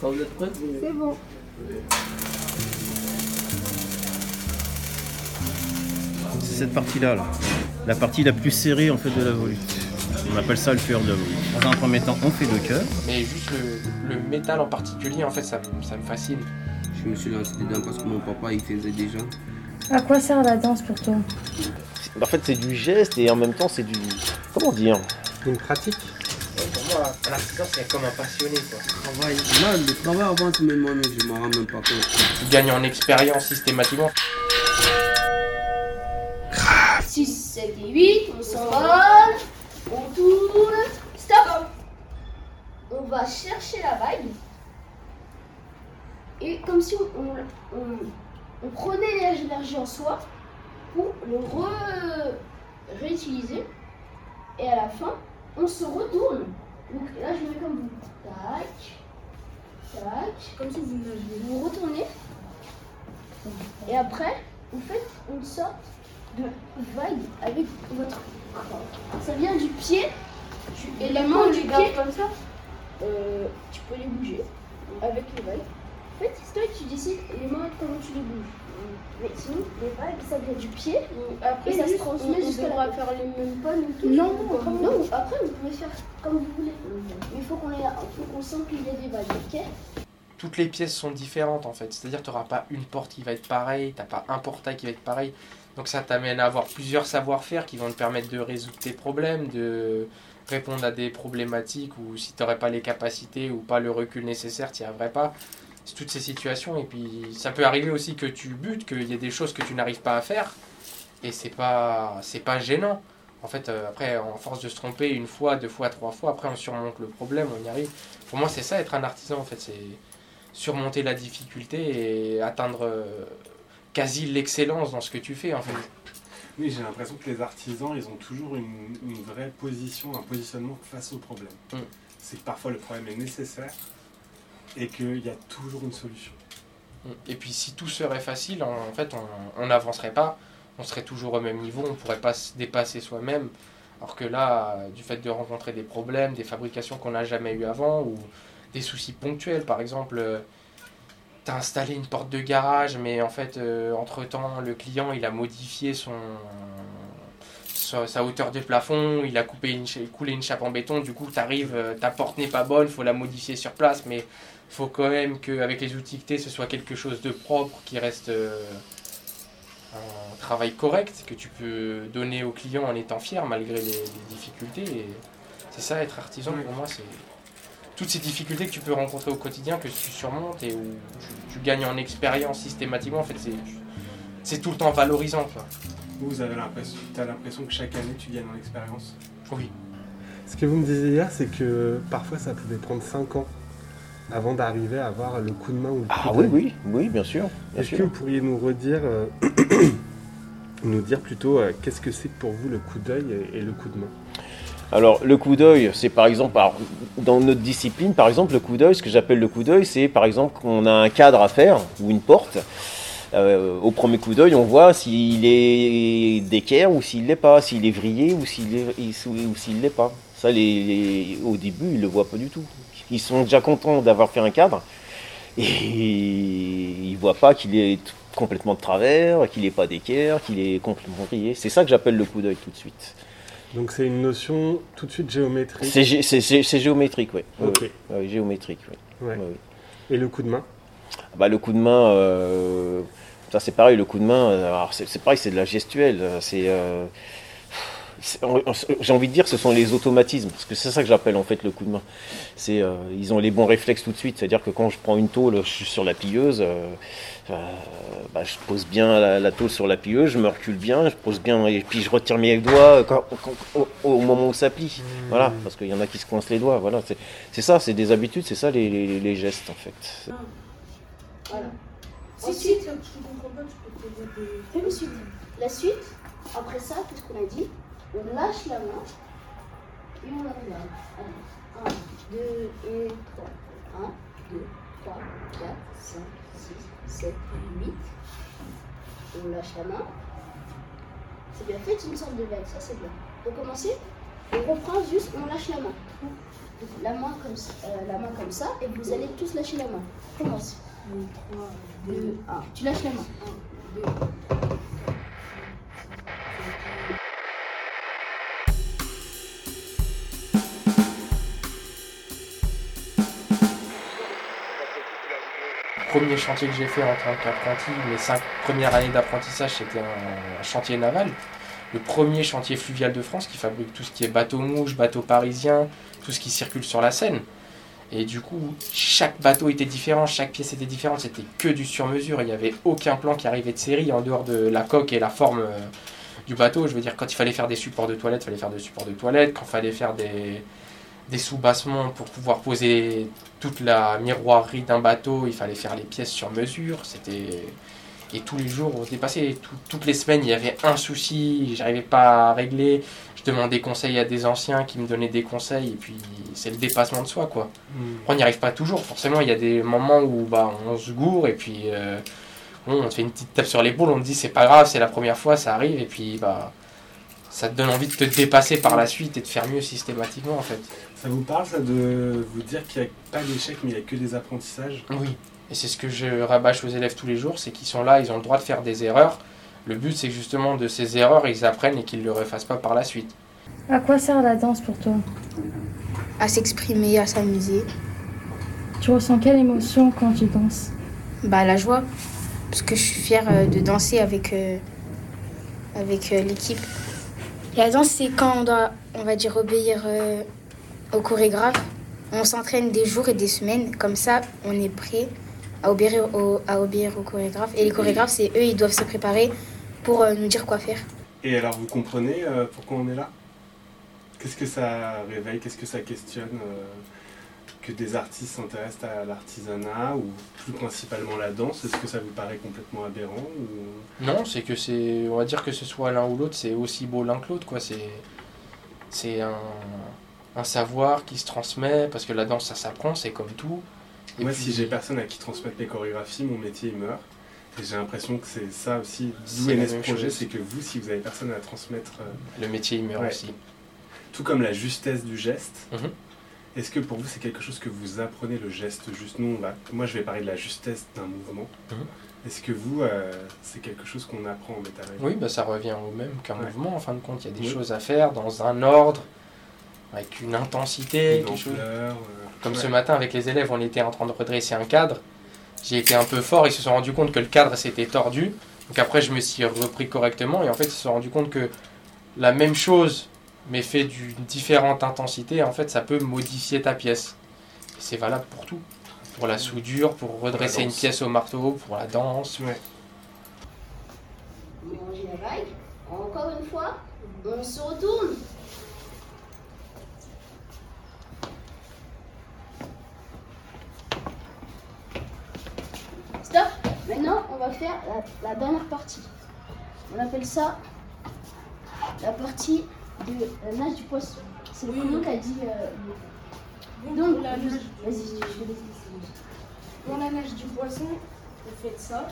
Quand vous êtes prêts, vous C'est bon. C'est cette partie-là, là. la partie la plus serrée en fait de la volute. On appelle ça le cœur de la volute. Dans un premier temps, on fait le cœur. Mais juste le, le métal en particulier, en fait, ça, me- ça me fascine. Je me suis lancé dedans parce que mon papa il faisait déjà. À quoi sert la danse pour toi? En fait, c'est du geste et en même temps, c'est du. Comment dire? Une pratique pour moi, un artisan, c'est comme un passionné. Quoi. Travail. Là, le travail avance même moi, mais je m'en rends même pas compte. Tu gagnes en expérience systématiquement. 6, 7 et 8, on s'envole, on tourne, stop On va chercher la vague. Et comme si on, on, on- on prenait l'énergie en soi pour le réutiliser. Et à la fin, on se retourne. Donc là, je mets comme vous. Tac, tac, comme si vous vous retournez. Et après, vous faites une sorte de vague avec votre corps. Ça vient du pied. Et la main du pied, comme ça, euh, tu peux les bouger avec les vagues. En fait, c'est toi qui décides les mains comment tu les bouges. Mais sinon, les vagues, ça vient du pied. Après, Et ça se transmet on jusqu'à la faire les mêmes pas nous tous. Non, non, après vous pouvez faire comme vous voulez. Mais il faut qu'on ait- faut qu'on sente qu'il y a des vagues, ok Toutes les pièces sont différentes en fait. C'est-à-dire que tu n'auras pas une porte qui va être pareille, tu pas un portail qui va être pareil. Donc ça t'amène à avoir plusieurs savoir-faire qui vont te permettre de résoudre tes problèmes, de répondre à des problématiques ou si tu n'aurais pas les capacités ou pas le recul nécessaire, tu n'y arriverais pas. Toutes ces situations. Et puis ça peut arriver aussi que tu butes, qu'il y ait des choses que tu n'arrives pas à faire. Et c'est pas, c'est pas gênant. En fait, euh, après, en force de se tromper une fois, deux fois, trois fois, après on surmonte le problème, on y arrive. Pour moi, c'est ça être un artisan en fait. C'est surmonter la difficulté et atteindre euh, quasi l'excellence dans ce que tu fais en fait. Oui, j'ai l'impression que les artisans, ils ont toujours une, une vraie position, un positionnement face au problème. Mm. C'est que parfois le problème est nécessaire et qu'il y a toujours une solution. Et puis si tout serait facile, en, en fait, on n'avancerait pas, on serait toujours au même niveau, on pourrait pas se dépasser soi-même. Alors que là, euh, du fait de rencontrer des problèmes, des fabrications qu'on n'a jamais eu avant, ou des soucis ponctuels, par exemple, tu as installé une porte de garage, mais en fait, euh, entre-temps, le client, il a modifié son, sa, hauteur de plafond, il a coupé une, coulé une chape en béton, du coup, t'arrives, euh, ta porte n'est pas bonne, faut la modifier sur place, mais faut quand même qu'avec les outils que t'aies, ce soit quelque chose de propre, qui reste euh, un travail correct, que tu peux donner au client en étant fier malgré les, les difficultés. Et c'est ça, être artisan, pour moi, c'est toutes ces difficultés que tu peux rencontrer au quotidien, que tu surmontes et où tu, tu gagnes en expérience systématiquement. En fait, c'est, c'est tout le temps valorisant. Quoi. Vous, vous avez l'impression, as l'impression que chaque année tu gagnes en expérience? Oui. Ce que vous me disiez hier, c'est que parfois ça pouvait prendre 5 ans avant d'arriver à avoir le coup de main ou le coup Ah oui, oui, oui, bien sûr. Bien Est-ce que vous pourriez nous redire, euh, nous dire plutôt euh, qu'est-ce que c'est pour vous le coup d'œil et, et le coup de main? Alors, le coup d'œil, c'est par exemple, alors, dans notre discipline, par exemple, le coup d'œil, ce que j'appelle le coup d'œil, c'est par exemple qu'on a un cadre à faire ou une porte. Euh, au premier coup d'œil, on voit s'il est d'équerre ou s'il l'est pas, s'il est vrillé ou s'il est, ou s'il l'est pas. Ça, les, les- au début, ils le voient pas du tout. Ils sont déjà contents d'avoir fait un cadre et ils voient pas qu'il est complètement de travers, qu'il n'est pas d'équerre, qu'il est complètement vrillé. C'est ça que j'appelle le coup d'œil tout de suite. Donc c'est une notion tout de suite géométrique. C'est gé- c'est- c'est- c'est géométrique, oui. Ok. géométrique, oui. Ouais. Ouais, oui. Et le coup de main? Bah, le coup de main, euh, ça c'est pareil, le coup de main, euh, alors c'est c'est pareil, c'est de la gestuelle. euh, C'est, euh, c'est- on- on- j'ai envie de dire, ce sont les automatismes, parce que c'est ça que j'appelle en fait le coup de main. C'est, euh, ils ont les bons réflexes tout de suite, c'est-à-dire que quand je prends une tôle, je suis sur la pilleuse, euh, euh, bah, je pose bien la, la tôle sur la pilleuse, je me recule bien, je pose bien, et puis je retire mes doigts quand- quand- au, au moment où ça plie. Voilà, parce qu'il y en a qui se coincent les doigts. Voilà, c'est c'est ça, c'est des habitudes, c'est ça les, les- les gestes en fait. Voilà. Si Ensuite, tu comprends pas, tu peux poser des. fais suite. La suite, après ça, qu'est-ce qu'on a dit? Lâche la main et on la regarde. Allez, 1, 2 et 3. 1, 2, 3, 4, 5, 6, 7, 8. On lâche la main. C'est bien fait, c'est une sorte de vague, ça c'est bien. Recommencer On reprend juste, on lâche la main. La main comme ça, euh, la main comme ça, et vous allez tous lâcher la main. Commence. 2, 1. Tu lâches la main. Premier chantier que j'ai fait en tant qu'apprenti, mes cinq premières années d'apprentissage, c'était un, chantier naval. Le premier chantier fluvial de France qui fabrique tout ce qui est bateau mouche, bateau parisien, tout ce qui circule sur la Seine. Et du coup, chaque bateau était différent, chaque pièce était différente, c'était que du sur-mesure. Il n'y avait aucun plan qui arrivait de série en dehors de la coque et la forme euh, du bateau. Je veux dire, quand il fallait faire des supports de toilettes, il fallait faire des supports de toilettes. Quand il fallait faire des, des sous-bassements pour pouvoir poser toute la miroirie d'un bateau, il fallait faire les pièces sur mesure. C'était et tous les jours on se dépassait. Tout- toutes les semaines, il y avait un souci, j'arrivais pas à régler. Je demandais conseil à des anciens qui me donnaient des conseils et puis c'est le dépassement de soi quoi. On n'y arrive pas toujours. Forcément, il y a des moments où bah, on se gourre et puis euh, on te fait une petite tape sur l'épaule, on te dit c'est pas grave, c'est la première fois, ça arrive et puis bah ça te donne envie de te dépasser par la suite et de faire mieux systématiquement en fait. Ça vous parle, ça, de vous dire qu'il n'y a pas d'échec, mais il n'y a que des apprentissages? Oui. Et c'est ce que je rabâche aux élèves tous les jours, c'est qu'ils sont là, ils ont le droit de faire des erreurs. Le but c'est justement de ces erreurs, ils apprennent et qu'ils ne le refassent pas par la suite. À quoi sert la danse pour toi? À s'exprimer, à s'amuser. Tu ressens quelle émotion quand tu danses? Bah la joie, parce que je suis fière euh, de danser avec, euh, avec euh, l'équipe. La danse, c'est quand on doit, on va dire, obéir euh, au chorégraphe. On s'entraîne des jours et des semaines, comme ça, on est prêt à obéir au, à chorégraphe. Et les chorégraphes, c'est eux, ils doivent se préparer pour euh, nous dire quoi faire. Et alors, vous comprenez euh, pourquoi on est là? Qu'est-ce que ça réveille? Qu'est-ce que ça questionne Que des artistes s'intéressent à l'artisanat ou plus principalement la danse Est-ce que ça vous paraît complètement aberrant ou... Non, c'est que c'est, on va dire que ce soit l'un ou l'autre, c'est aussi beau l'un que l'autre, quoi. C'est, c'est un, un savoir qui se transmet, parce que la danse, ça s'apprend, c'est comme tout. Et Moi, puis- si j'ai personne à qui transmettre les chorégraphies, mon métier il meurt. Et j'ai l'impression que c'est ça aussi, d'où est né ce projet, c'est que vous, si vous avez personne à transmettre, euh, le métier, il meurt Ouais. aussi. tout comme la justesse du geste, Mhm. Est-ce que pour vous c'est quelque chose que vous apprenez le geste juste? Nous, on va, moi je vais parler de la justesse d'un mouvement. Mhm. Est-ce que vous, euh, c'est quelque chose qu'on apprend en métal Oui, bah, ça revient au même qu'un Ouais. mouvement, en fin de compte. Il y a des Oui. choses à faire dans un ordre, avec une intensité, Une quelque chose. euh, Comme ouais. ce matin avec les élèves, on était en train de redresser un cadre. J'ai été un peu fort, ils se sont rendus compte que le cadre s'était tordu. Donc après, je me suis repris correctement et en fait, ils se sont rendus compte que la même chose, mais fait d'une différente intensité, en fait, ça peut modifier ta pièce. C'est valable pour tout. Pour la soudure, pour redresser une pièce au marteau, pour la danse. Ouais. Mélangez la vague. Encore une fois, on se retourne. Stop. Maintenant, on va faire la, la dernière partie. On appelle ça la partie de la nage du poisson. C'est le prénom qu'a dit. euh, le- Donc, la vas-y, nage- je te laisse. Dans la nage du poisson, vous faites ça.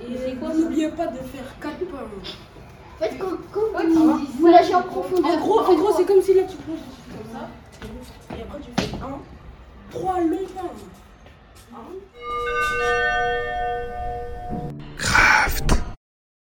Et n'oubliez pas de faire 4 pas. En fait, quand, quand Ouais, vous, vous lâchez en profondeur. En gros, en gros c'est comme si là tu plonges comme ça. Et après tu fais 1, 3 longs pas. 1,